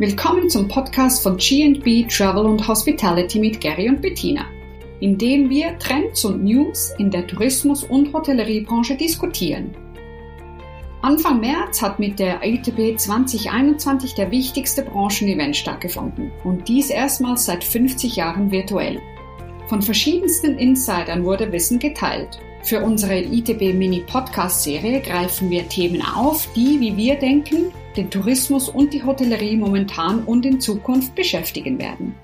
Willkommen zum Podcast von G&B Travel und Hospitality mit Gary und Bettina, in dem wir Trends und News in der Tourismus- und Hotelleriebranche diskutieren. Anfang März hat mit der ITB 2021 der wichtigste Branchenevent stattgefunden und dies erstmals seit 50 Jahren virtuell. Von verschiedensten Insidern wurde Wissen geteilt. Für unsere ITB Mini Podcast Serie greifen wir Themen auf, die, wie wir denken, den Tourismus und die Hotellerie momentan und in Zukunft beschäftigen werden.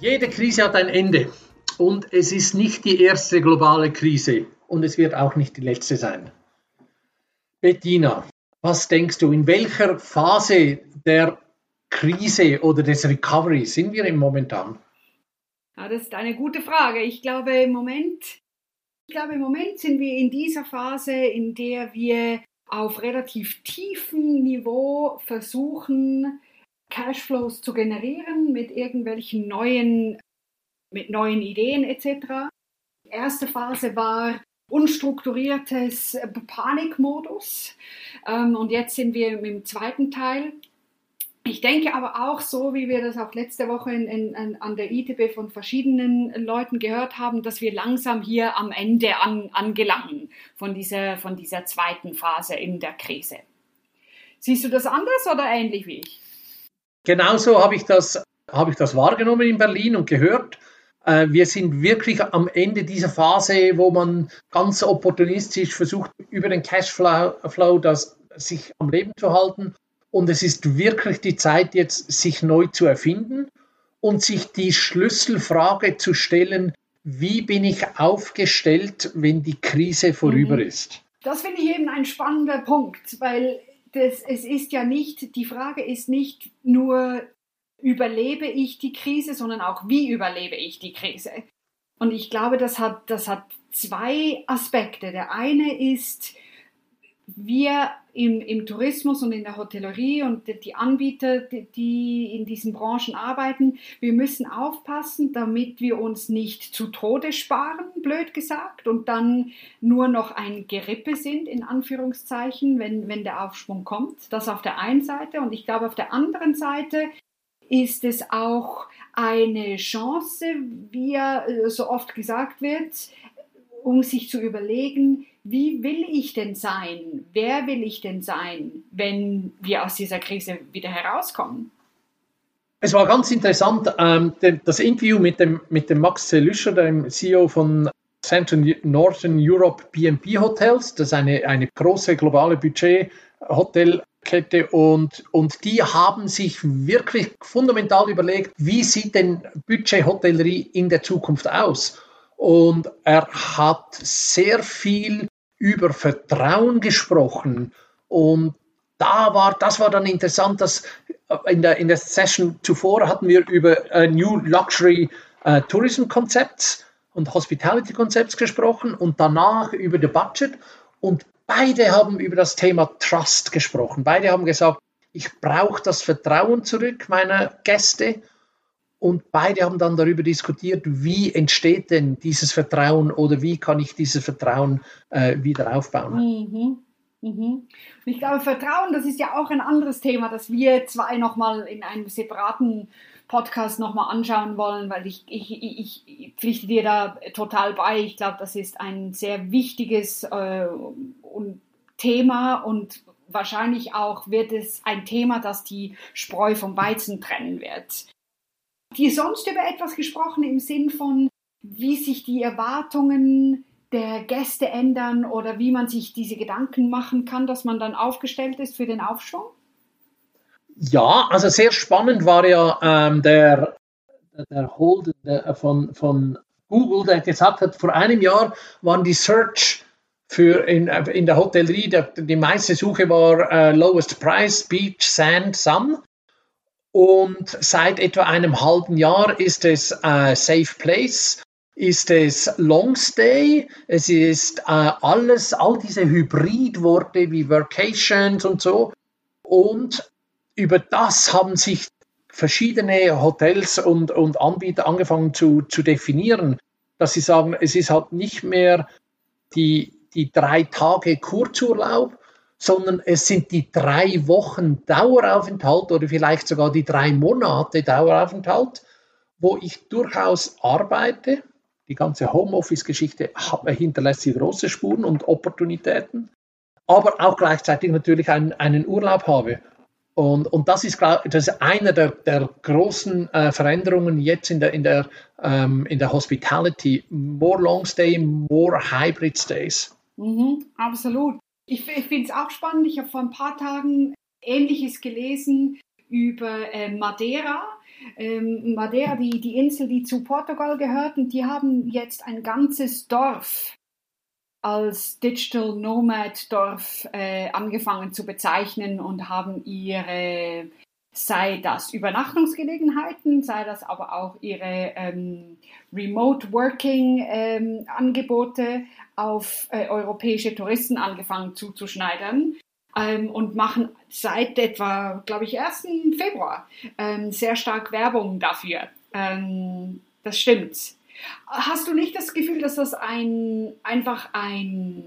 Jede Krise hat ein Ende und es ist nicht die erste globale Krise und es wird auch nicht die letzte sein. Bettina, was denkst du, in welcher Phase der Krise oder des Recovery sind wir im momentan? Ja, das ist eine gute Frage. Ich glaube, im Moment, ich glaube, im Moment sind wir in dieser Phase, in der wir auf relativ tiefem Niveau versuchen, Cashflows zu generieren mit irgendwelchen neuen, mit neuen Ideen etc. Die erste Phase war unstrukturiertes Panikmodus ähm, und jetzt sind wir im zweiten Teil ich denke aber auch so, wie wir das auch letzte Woche in, in, an der ITB von verschiedenen Leuten gehört haben, dass wir langsam hier am Ende an, angelangen von dieser, von dieser zweiten Phase in der Krise. Siehst du das anders oder ähnlich wie ich? Genauso habe ich das, habe ich das wahrgenommen in Berlin und gehört. Äh, wir sind wirklich am Ende dieser Phase, wo man ganz opportunistisch versucht, über den Cashflow das sich am Leben zu halten und es ist wirklich die Zeit, jetzt sich neu zu erfinden und sich die Schlüsselfrage zu stellen, wie bin ich aufgestellt, wenn die Krise vorüber mhm. ist? Das finde ich eben ein spannender Punkt, weil das, es ist ja nicht, die Frage ist nicht nur, überlebe ich die Krise, sondern auch, wie überlebe ich die Krise? Und ich glaube, das hat, das hat zwei Aspekte. Der eine ist, wir im, im Tourismus und in der Hotellerie und die Anbieter, die in diesen Branchen arbeiten, wir müssen aufpassen, damit wir uns nicht zu Tode sparen, blöd gesagt, und dann nur noch ein Gerippe sind, in Anführungszeichen, wenn, wenn der Aufschwung kommt. Das auf der einen Seite. Und ich glaube, auf der anderen Seite ist es auch eine Chance, wie äh, so oft gesagt wird, um sich zu überlegen, wie will ich denn sein? Wer will ich denn sein, wenn wir aus dieser Krise wieder herauskommen? Es war ganz interessant, ähm, das Interview mit dem, mit dem Max Lüscher, dem CEO von Central Northern Europe BNP Hotels. Das ist eine, eine große globale Budget-Hotelkette und, und die haben sich wirklich fundamental überlegt, wie sieht denn Budget-Hotellerie in der Zukunft aus? Und er hat sehr viel über Vertrauen gesprochen. Und da war, das war dann interessant, dass in der, in der Session zuvor hatten wir über uh, New Luxury uh, Tourism Concepts und Hospitality Concepts gesprochen und danach über the Budget. Und beide haben über das Thema Trust gesprochen. Beide haben gesagt, ich brauche das Vertrauen zurück meiner Gäste und beide haben dann darüber diskutiert, wie entsteht denn dieses Vertrauen oder wie kann ich dieses Vertrauen äh, wieder aufbauen. Mhm. Mhm. Ich glaube, Vertrauen, das ist ja auch ein anderes Thema, das wir zwei nochmal in einem separaten Podcast nochmal anschauen wollen, weil ich, ich, ich, ich, pflichte dir da total bei. Ich glaube, das ist ein sehr wichtiges äh, Thema und wahrscheinlich auch wird es ein Thema, das die Spreu vom Weizen trennen wird die sonst über etwas gesprochen im Sinn von, wie sich die Erwartungen der Gäste ändern oder wie man sich diese Gedanken machen kann, dass man dann aufgestellt ist für den Aufschwung? Ja, also sehr spannend war ja ähm, der, der Hold der, von, von Google, der gesagt hat, vor einem Jahr waren die Search für in, in der Hotellerie, der, die meiste Suche war äh, Lowest Price, Beach, Sand, Sun. Und seit etwa einem halben Jahr ist es äh, Safe Place, ist es Long Stay, es ist äh, alles, all diese Hybridworte wie Vacations und so. Und über das haben sich verschiedene Hotels und, und Anbieter angefangen zu, zu definieren, dass sie sagen, es ist halt nicht mehr die, die drei Tage Kurzurlaub, sondern es sind die drei Wochen Daueraufenthalt oder vielleicht sogar die drei Monate Daueraufenthalt, wo ich durchaus arbeite. Die ganze Homeoffice-Geschichte hinterlässt hier große Spuren und Opportunitäten, aber auch gleichzeitig natürlich einen, einen Urlaub habe. Und, und das, ist, das ist eine der, der großen äh, Veränderungen jetzt in der, in, der, ähm, in der Hospitality. More long stay, more hybrid stays. Mhm, absolut. Ich, ich finde es auch spannend. Ich habe vor ein paar Tagen Ähnliches gelesen über äh, Madeira. Ähm, Madeira, die, die Insel, die zu Portugal gehört, und die haben jetzt ein ganzes Dorf als Digital Nomad Dorf äh, angefangen zu bezeichnen und haben ihre, sei das Übernachtungsgelegenheiten, sei das aber auch ihre ähm, Remote Working ähm, Angebote auf äh, europäische Touristen angefangen zuzuschneidern. Ähm, und machen seit etwa, glaube ich, 1. Februar ähm, sehr stark Werbung dafür. Ähm, das stimmt. Hast du nicht das Gefühl, dass das ein, einfach ein,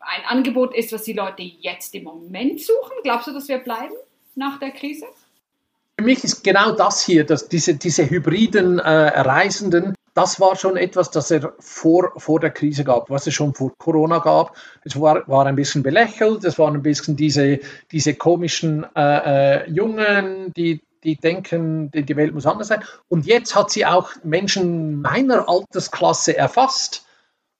ein Angebot ist, was die Leute jetzt im Moment suchen? Glaubst du, das wird bleiben nach der Krise? Für mich ist genau das hier, dass diese, diese hybriden äh, Reisenden, das war schon etwas, das er vor, vor der Krise gab, was es schon vor Corona gab. Es war, war ein bisschen belächelt, es waren ein bisschen diese, diese komischen äh, äh, Jungen, die die denken, die Welt muss anders sein. Und jetzt hat sie auch Menschen meiner Altersklasse erfasst.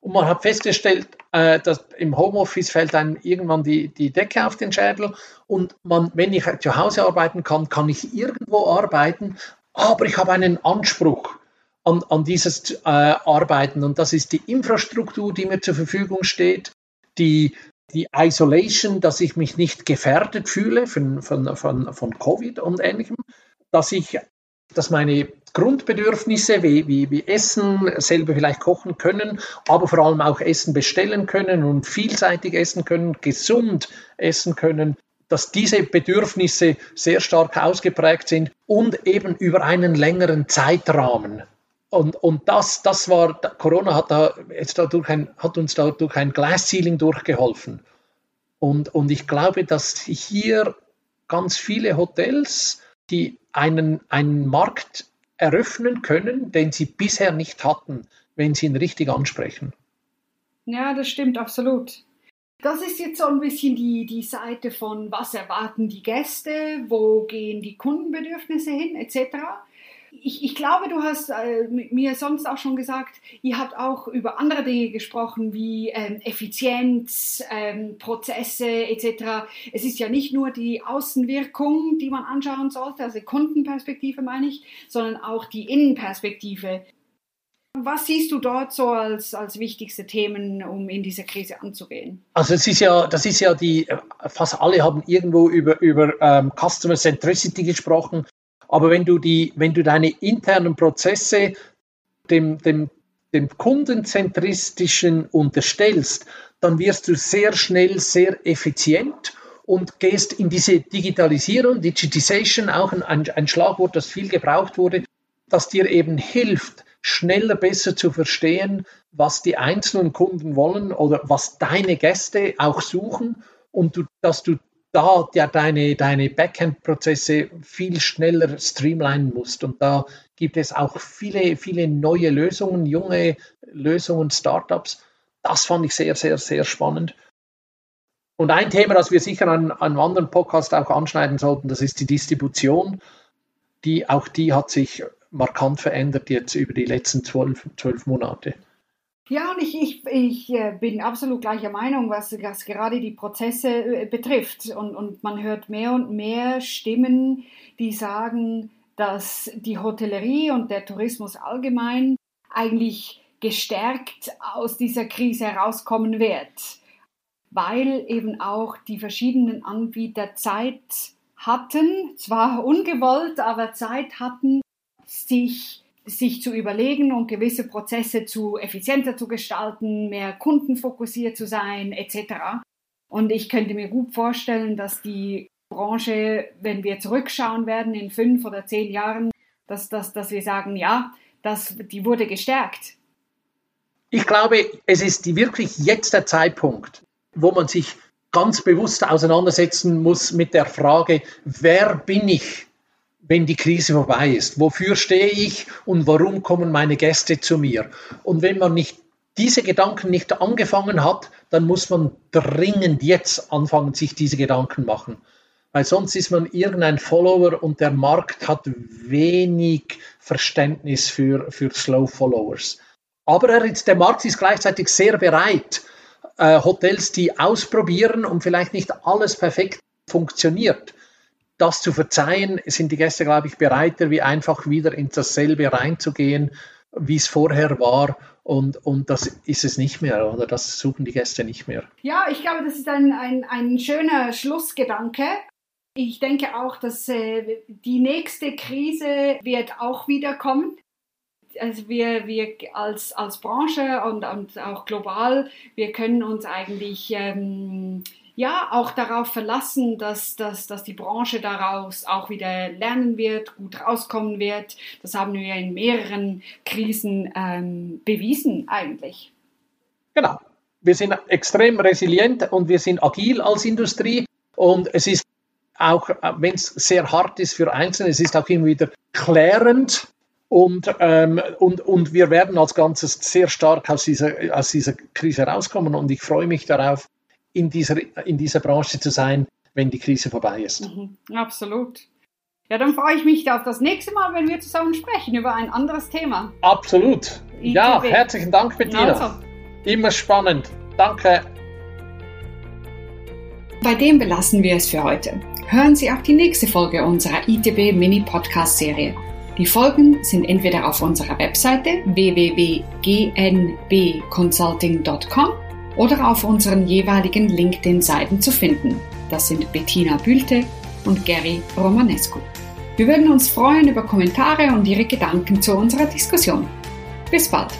Und man hat festgestellt, äh, dass im Homeoffice fällt einem irgendwann die, die Decke auf den Schädel. Und man, wenn ich zu Hause arbeiten kann, kann ich irgendwo arbeiten, aber ich habe einen Anspruch an, an dieses äh, Arbeiten. Und das ist die Infrastruktur, die mir zur Verfügung steht, die die Isolation, dass ich mich nicht gefährdet fühle von, von, von, von Covid und ähnlichem, dass ich, dass meine Grundbedürfnisse wie, wie, wie Essen, selber vielleicht kochen können, aber vor allem auch Essen bestellen können und vielseitig essen können, gesund essen können, dass diese Bedürfnisse sehr stark ausgeprägt sind und eben über einen längeren Zeitrahmen. Und, und das, das war, Corona hat, da jetzt dadurch ein, hat uns da durch ein Glass Ceiling durchgeholfen. Und, und ich glaube, dass hier ganz viele Hotels, die einen, einen Markt eröffnen können, den sie bisher nicht hatten, wenn sie ihn richtig ansprechen. Ja, das stimmt absolut. Das ist jetzt so ein bisschen die, die Seite von, was erwarten die Gäste, wo gehen die Kundenbedürfnisse hin, etc ich, ich glaube, du hast äh, mir sonst auch schon gesagt, ihr habt auch über andere Dinge gesprochen, wie ähm, Effizienz, ähm, Prozesse etc. Es ist ja nicht nur die Außenwirkung, die man anschauen sollte, also Kundenperspektive meine ich, sondern auch die Innenperspektive. Was siehst du dort so als, als wichtigste Themen, um in diese Krise anzugehen? Also es ist ja, das ist ja die, fast alle haben irgendwo über, über ähm, Customer Centricity gesprochen. Aber wenn du, die, wenn du deine internen Prozesse dem, dem, dem kundenzentristischen unterstellst, dann wirst du sehr schnell sehr effizient und gehst in diese Digitalisierung, Digitization, auch ein, ein Schlagwort, das viel gebraucht wurde, das dir eben hilft, schneller, besser zu verstehen, was die einzelnen Kunden wollen oder was deine Gäste auch suchen und du, dass du da ja deine, deine Backend-Prozesse viel schneller streamlinen musst. Und da gibt es auch viele, viele neue Lösungen, junge Lösungen, Startups. Das fand ich sehr, sehr, sehr spannend. Und ein Thema, das wir sicher an, an einem anderen Podcast auch anschneiden sollten, das ist die Distribution. Die, auch die hat sich markant verändert jetzt über die letzten zwölf, zwölf Monate. Ja, und ich, ich, ich äh, bin absolut gleicher Meinung, was, was gerade die Prozesse äh, betrifft. Und, und man hört mehr und mehr Stimmen, die sagen, dass die Hotellerie und der Tourismus allgemein eigentlich gestärkt aus dieser Krise herauskommen wird, weil eben auch die verschiedenen Anbieter Zeit hatten, zwar ungewollt, aber Zeit hatten, sich sich zu überlegen und gewisse Prozesse zu effizienter zu gestalten, mehr kundenfokussiert zu sein, etc. Und ich könnte mir gut vorstellen, dass die Branche, wenn wir zurückschauen werden in fünf oder zehn Jahren, dass, dass, dass wir sagen, ja, das, die wurde gestärkt. Ich glaube, es ist wirklich jetzt der Zeitpunkt, wo man sich ganz bewusst auseinandersetzen muss mit der Frage, wer bin ich, wenn die Krise vorbei ist? Wofür stehe ich und warum kommen meine Gäste zu mir? Und wenn man nicht diese Gedanken nicht angefangen hat, dann muss man dringend jetzt anfangen, sich diese Gedanken machen. Weil sonst ist man irgendein Follower und der Markt hat wenig Verständnis für, für Slow Followers. Aber er der Markt ist gleichzeitig sehr bereit, äh, Hotels, die ausprobieren und vielleicht nicht alles perfekt funktioniert, das zu verzeihen, sind die Gäste, glaube ich, bereiter, wie einfach wieder in dasselbe reinzugehen, wie es vorher war. Und, und das ist es nicht mehr, oder? Das suchen die Gäste nicht mehr. Ja, ich glaube, das ist ein, ein, ein schöner Schlussgedanke. Ich denke auch, dass äh, die nächste Krise wird auch wieder kommen also wir, wir als, als Branche und, und auch global, wir können uns eigentlich ähm, ja auch darauf verlassen, dass, dass, dass die Branche daraus auch wieder lernen wird, gut rauskommen wird. Das haben wir in mehreren Krisen ähm, bewiesen eigentlich. Genau. Wir sind extrem resilient und wir sind agil als Industrie und es ist auch, wenn es sehr hart ist für Einzelne, es ist auch immer wieder klärend, und, ähm, und, und wir werden als Ganzes sehr stark aus dieser, aus dieser Krise rauskommen. Und ich freue mich darauf, in dieser, in dieser Branche zu sein, wenn die Krise vorbei ist. Mhm, absolut. Ja, dann freue ich mich auf das nächste Mal, wenn wir zusammen sprechen über ein anderes Thema. Absolut. ITB. Ja, herzlichen Dank, Bettina. Also. Immer spannend. Danke. Bei dem belassen wir es für heute. Hören Sie auch die nächste Folge unserer ITB Mini Podcast Serie. Die Folgen sind entweder auf unserer Webseite www.gnbconsulting.com oder auf unseren jeweiligen LinkedIn-Seiten zu finden. Das sind Bettina Bülte und Gary Romanescu. Wir würden uns freuen über Kommentare und Ihre Gedanken zu unserer Diskussion. Bis bald!